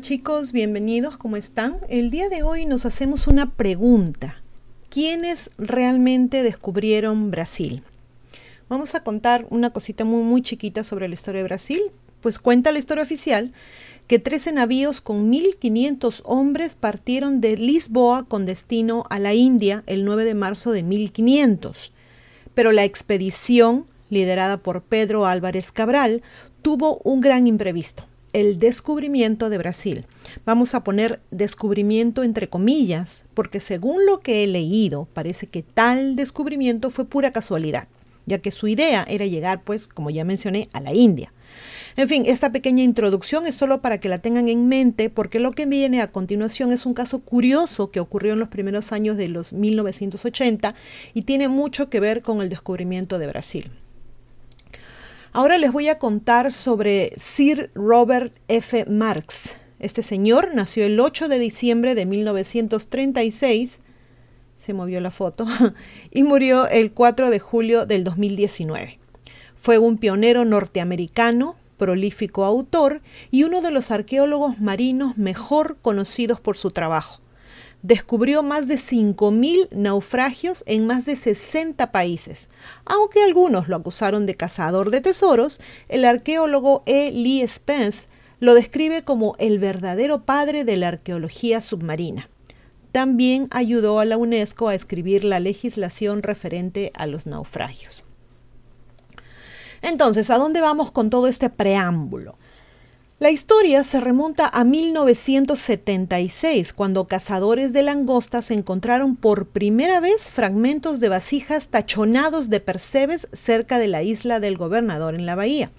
chicos, bienvenidos, ¿cómo están? El día de hoy nos hacemos una pregunta. ¿Quiénes realmente descubrieron Brasil? Vamos a contar una cosita muy, muy chiquita sobre la historia de Brasil. Pues cuenta la historia oficial que 13 navíos con 1.500 hombres partieron de Lisboa con destino a la India el 9 de marzo de 1500. Pero la expedición, liderada por Pedro Álvarez Cabral, tuvo un gran imprevisto el descubrimiento de Brasil. Vamos a poner descubrimiento entre comillas, porque según lo que he leído, parece que tal descubrimiento fue pura casualidad, ya que su idea era llegar, pues, como ya mencioné, a la India. En fin, esta pequeña introducción es solo para que la tengan en mente, porque lo que viene a continuación es un caso curioso que ocurrió en los primeros años de los 1980 y tiene mucho que ver con el descubrimiento de Brasil. Ahora les voy a contar sobre Sir Robert F. Marx. Este señor nació el 8 de diciembre de 1936, se movió la foto, y murió el 4 de julio del 2019. Fue un pionero norteamericano, prolífico autor y uno de los arqueólogos marinos mejor conocidos por su trabajo descubrió más de 5.000 naufragios en más de 60 países. Aunque algunos lo acusaron de cazador de tesoros, el arqueólogo E. Lee Spence lo describe como el verdadero padre de la arqueología submarina. También ayudó a la UNESCO a escribir la legislación referente a los naufragios. Entonces, ¿a dónde vamos con todo este preámbulo? La historia se remonta a 1976, cuando cazadores de langostas encontraron por primera vez fragmentos de vasijas tachonados de percebes cerca de la isla del gobernador en la bahía.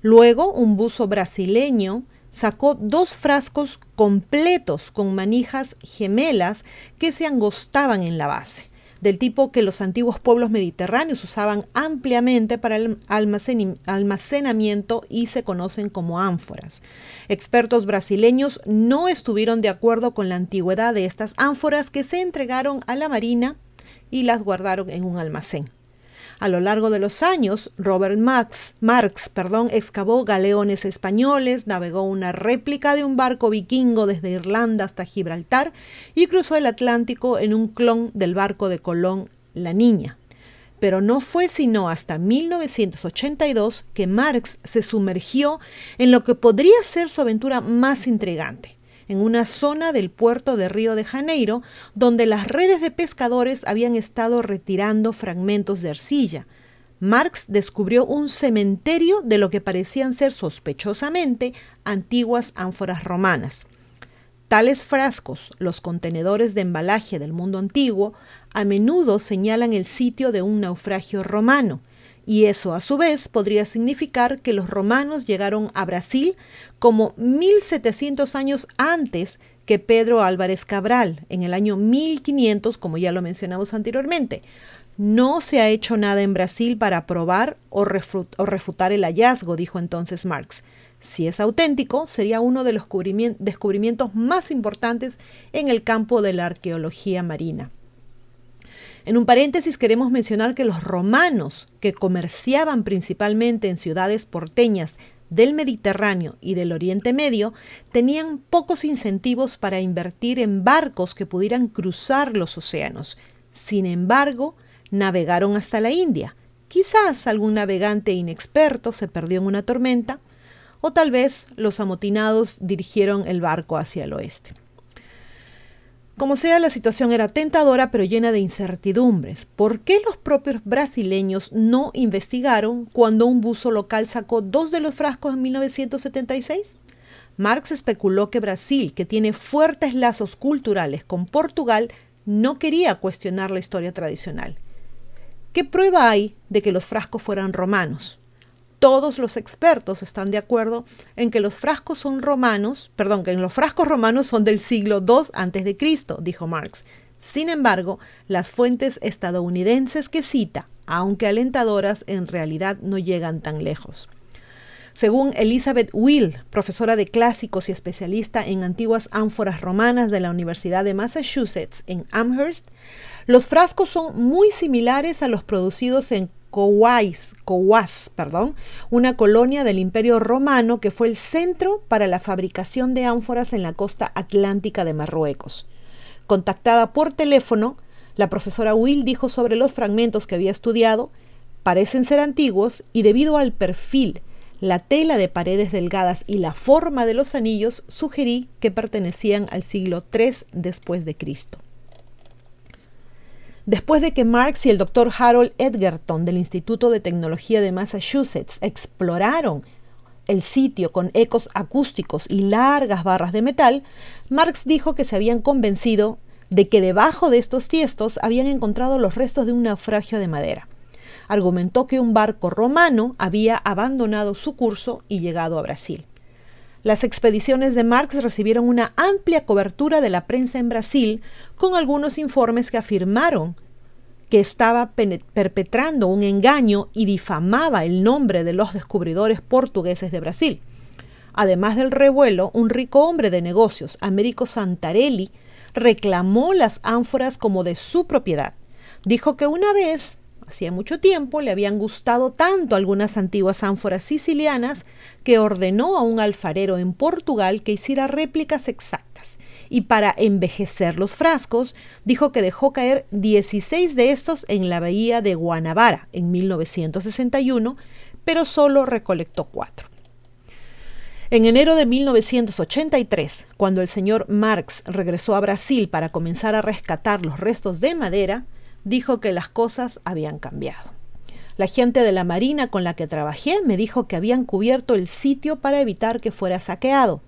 Luego, un buzo brasileño sacó dos frascos completos con manijas gemelas que se angostaban en la base del tipo que los antiguos pueblos mediterráneos usaban ampliamente para el almacenamiento y se conocen como ánforas. Expertos brasileños no estuvieron de acuerdo con la antigüedad de estas ánforas que se entregaron a la Marina y las guardaron en un almacén. A lo largo de los años, Robert Marx, Marx perdón, excavó galeones españoles, navegó una réplica de un barco vikingo desde Irlanda hasta Gibraltar y cruzó el Atlántico en un clon del barco de Colón, La Niña. Pero no fue sino hasta 1982 que Marx se sumergió en lo que podría ser su aventura más intrigante en una zona del puerto de Río de Janeiro, donde las redes de pescadores habían estado retirando fragmentos de arcilla. Marx descubrió un cementerio de lo que parecían ser sospechosamente antiguas ánforas romanas. Tales frascos, los contenedores de embalaje del mundo antiguo, a menudo señalan el sitio de un naufragio romano, y eso a su vez podría significar que los romanos llegaron a Brasil como 1700 años antes que Pedro Álvarez Cabral, en el año 1500, como ya lo mencionamos anteriormente. No se ha hecho nada en Brasil para probar o, refutar el hallazgo, dijo entonces Marx. Si es auténtico, sería uno de los descubrimientos más importantes en el campo de la arqueología marina. En un paréntesis queremos mencionar que los romanos, que comerciaban principalmente en ciudades porteñas del Mediterráneo y del Oriente Medio, tenían pocos incentivos para invertir en barcos que pudieran cruzar los océanos. Sin embargo, navegaron hasta la India. Quizás algún navegante inexperto se perdió en una tormenta, o tal vez los amotinados dirigieron el barco hacia el oeste. Como sea, la situación era tentadora pero llena de incertidumbres. ¿Por qué los propios brasileños no investigaron cuando un buzo local sacó dos de los frascos en 1976? Marx especuló que Brasil, que tiene fuertes lazos culturales con Portugal, no quería cuestionar la historia tradicional. ¿Qué prueba hay de que los frascos fueran romanos? Todos los expertos están de acuerdo en que los frascos son romanos, perdón, que los frascos romanos son del siglo II antes de Cristo, dijo Marx. Sin embargo, las fuentes estadounidenses que cita, aunque alentadoras, en realidad no llegan tan lejos. Según Elizabeth Will, profesora de clásicos y especialista en antiguas ánforas romanas de la Universidad de Massachusetts en Amherst, los frascos son muy similares a los producidos en Cowas, perdón, una colonia del Imperio Romano que fue el centro para la fabricación de ánforas en la costa atlántica de Marruecos. Contactada por teléfono, la profesora Will dijo sobre los fragmentos que había estudiado, parecen ser antiguos y debido al perfil la tela de paredes delgadas y la forma de los anillos sugerí que pertenecían al siglo III después de Cristo. Después de que Marx y el doctor Harold Edgerton del Instituto de Tecnología de Massachusetts exploraron el sitio con ecos acústicos y largas barras de metal, Marx dijo que se habían convencido de que debajo de estos tiestos habían encontrado los restos de un naufragio de madera argumentó que un barco romano había abandonado su curso y llegado a Brasil. Las expediciones de Marx recibieron una amplia cobertura de la prensa en Brasil, con algunos informes que afirmaron que estaba perpetrando un engaño y difamaba el nombre de los descubridores portugueses de Brasil. Además del revuelo, un rico hombre de negocios, Américo Santarelli, reclamó las ánforas como de su propiedad. Dijo que una vez Hacía mucho tiempo le habían gustado tanto algunas antiguas ánforas sicilianas que ordenó a un alfarero en Portugal que hiciera réplicas exactas. Y para envejecer los frascos, dijo que dejó caer 16 de estos en la bahía de Guanabara en 1961, pero solo recolectó cuatro. En enero de 1983, cuando el señor Marx regresó a Brasil para comenzar a rescatar los restos de madera, dijo que las cosas habían cambiado. La gente de la Marina con la que trabajé me dijo que habían cubierto el sitio para evitar que fuera saqueado.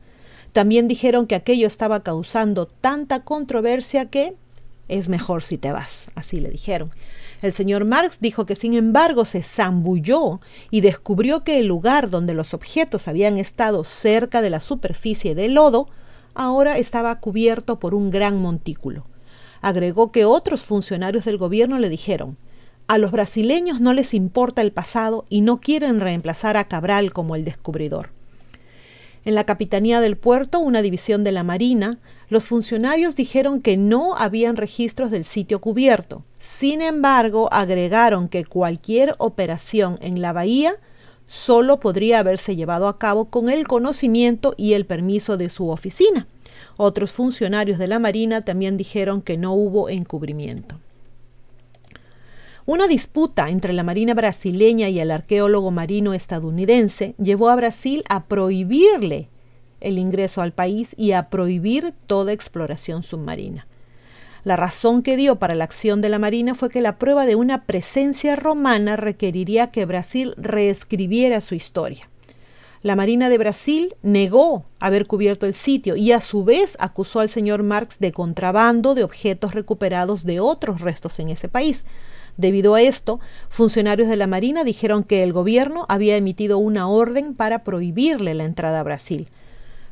También dijeron que aquello estaba causando tanta controversia que es mejor si te vas, así le dijeron. El señor Marx dijo que sin embargo se zambulló y descubrió que el lugar donde los objetos habían estado cerca de la superficie del lodo ahora estaba cubierto por un gran montículo. Agregó que otros funcionarios del gobierno le dijeron, a los brasileños no les importa el pasado y no quieren reemplazar a Cabral como el descubridor. En la Capitanía del Puerto, una división de la Marina, los funcionarios dijeron que no habían registros del sitio cubierto. Sin embargo, agregaron que cualquier operación en la bahía solo podría haberse llevado a cabo con el conocimiento y el permiso de su oficina. Otros funcionarios de la Marina también dijeron que no hubo encubrimiento. Una disputa entre la Marina brasileña y el arqueólogo marino estadounidense llevó a Brasil a prohibirle el ingreso al país y a prohibir toda exploración submarina. La razón que dio para la acción de la Marina fue que la prueba de una presencia romana requeriría que Brasil reescribiera su historia. La Marina de Brasil negó haber cubierto el sitio y a su vez acusó al señor Marx de contrabando de objetos recuperados de otros restos en ese país. Debido a esto, funcionarios de la Marina dijeron que el gobierno había emitido una orden para prohibirle la entrada a Brasil.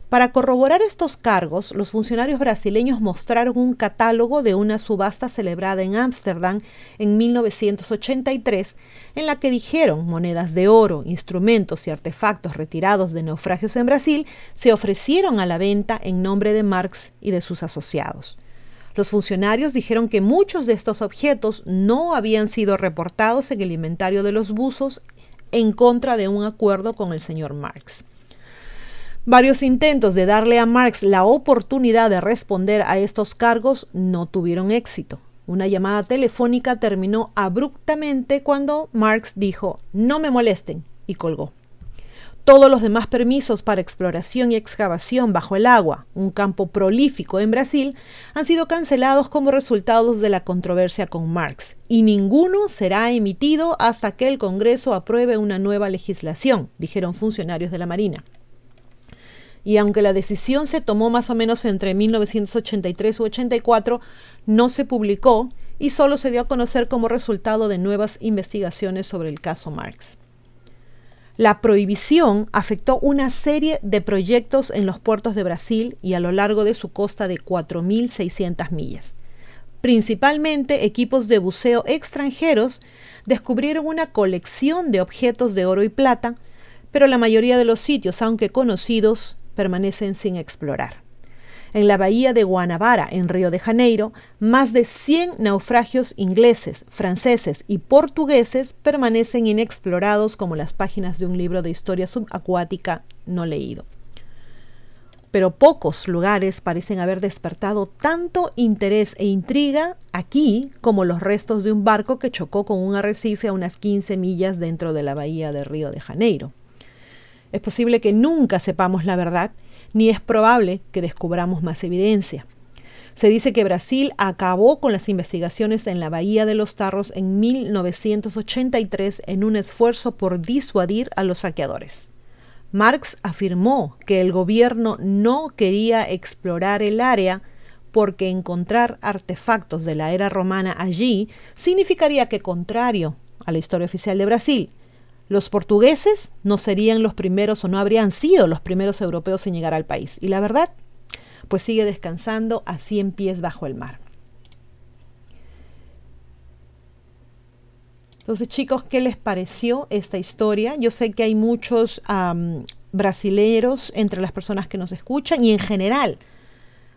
Para corroborar estos cargos, los funcionarios brasileños mostraron un catálogo de una subasta celebrada en Ámsterdam en 1983, en la que dijeron monedas de oro, instrumentos y artefactos retirados de naufragios en Brasil se ofrecieron a la venta en nombre de Marx y de sus asociados. Los funcionarios dijeron que muchos de estos objetos no habían sido reportados en el inventario de los buzos en contra de un acuerdo con el señor Marx. Varios intentos de darle a Marx la oportunidad de responder a estos cargos no tuvieron éxito. Una llamada telefónica terminó abruptamente cuando Marx dijo, no me molesten, y colgó. Todos los demás permisos para exploración y excavación bajo el agua, un campo prolífico en Brasil, han sido cancelados como resultado de la controversia con Marx, y ninguno será emitido hasta que el Congreso apruebe una nueva legislación, dijeron funcionarios de la Marina y aunque la decisión se tomó más o menos entre 1983 y 84, no se publicó y solo se dio a conocer como resultado de nuevas investigaciones sobre el caso Marx. La prohibición afectó una serie de proyectos en los puertos de Brasil y a lo largo de su costa de 4.600 millas. principalmente equipos de buceo extranjeros, descubrieron una colección de objetos de oro y plata, pero la mayoría de los sitios, aunque conocidos, permanecen sin explorar. En la bahía de Guanabara, en Río de Janeiro, más de 100 naufragios ingleses, franceses y portugueses permanecen inexplorados como las páginas de un libro de historia subacuática no leído. Pero pocos lugares parecen haber despertado tanto interés e intriga aquí como los restos de un barco que chocó con un arrecife a unas 15 millas dentro de la bahía de Río de Janeiro. Es posible que nunca sepamos la verdad ni es probable que descubramos más evidencia. Se dice que Brasil acabó con las investigaciones en la Bahía de los Tarros en 1983 en un esfuerzo por disuadir a los saqueadores. Marx afirmó que el gobierno no quería explorar el área porque encontrar artefactos de la era romana allí significaría que, contrario a la historia oficial de Brasil, los portugueses no serían los primeros o no habrían sido los primeros europeos en llegar al país. Y la verdad, pues sigue descansando a 100 pies bajo el mar. Entonces, chicos, ¿qué les pareció esta historia? Yo sé que hay muchos brasileños entre las personas que nos escuchan y en general.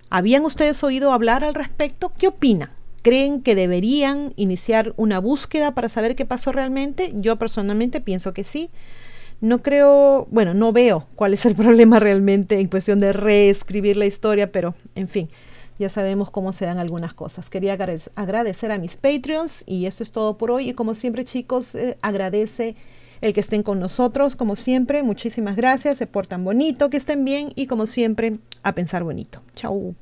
¿Habían ustedes oído hablar al respecto? ¿Qué opinan? ¿Creen que deberían iniciar una búsqueda para saber qué pasó realmente? Yo personalmente pienso que sí. No creo, bueno, no veo cuál es el problema realmente en cuestión de reescribir la historia, pero en fin, ya sabemos cómo se dan algunas cosas. Quería agradecer a mis Patreons y eso es todo por hoy. Y como siempre, chicos, eh, agradece el que estén con nosotros, como siempre. Muchísimas gracias, se portan bonito, que estén bien y como siempre, a pensar bonito. Chau.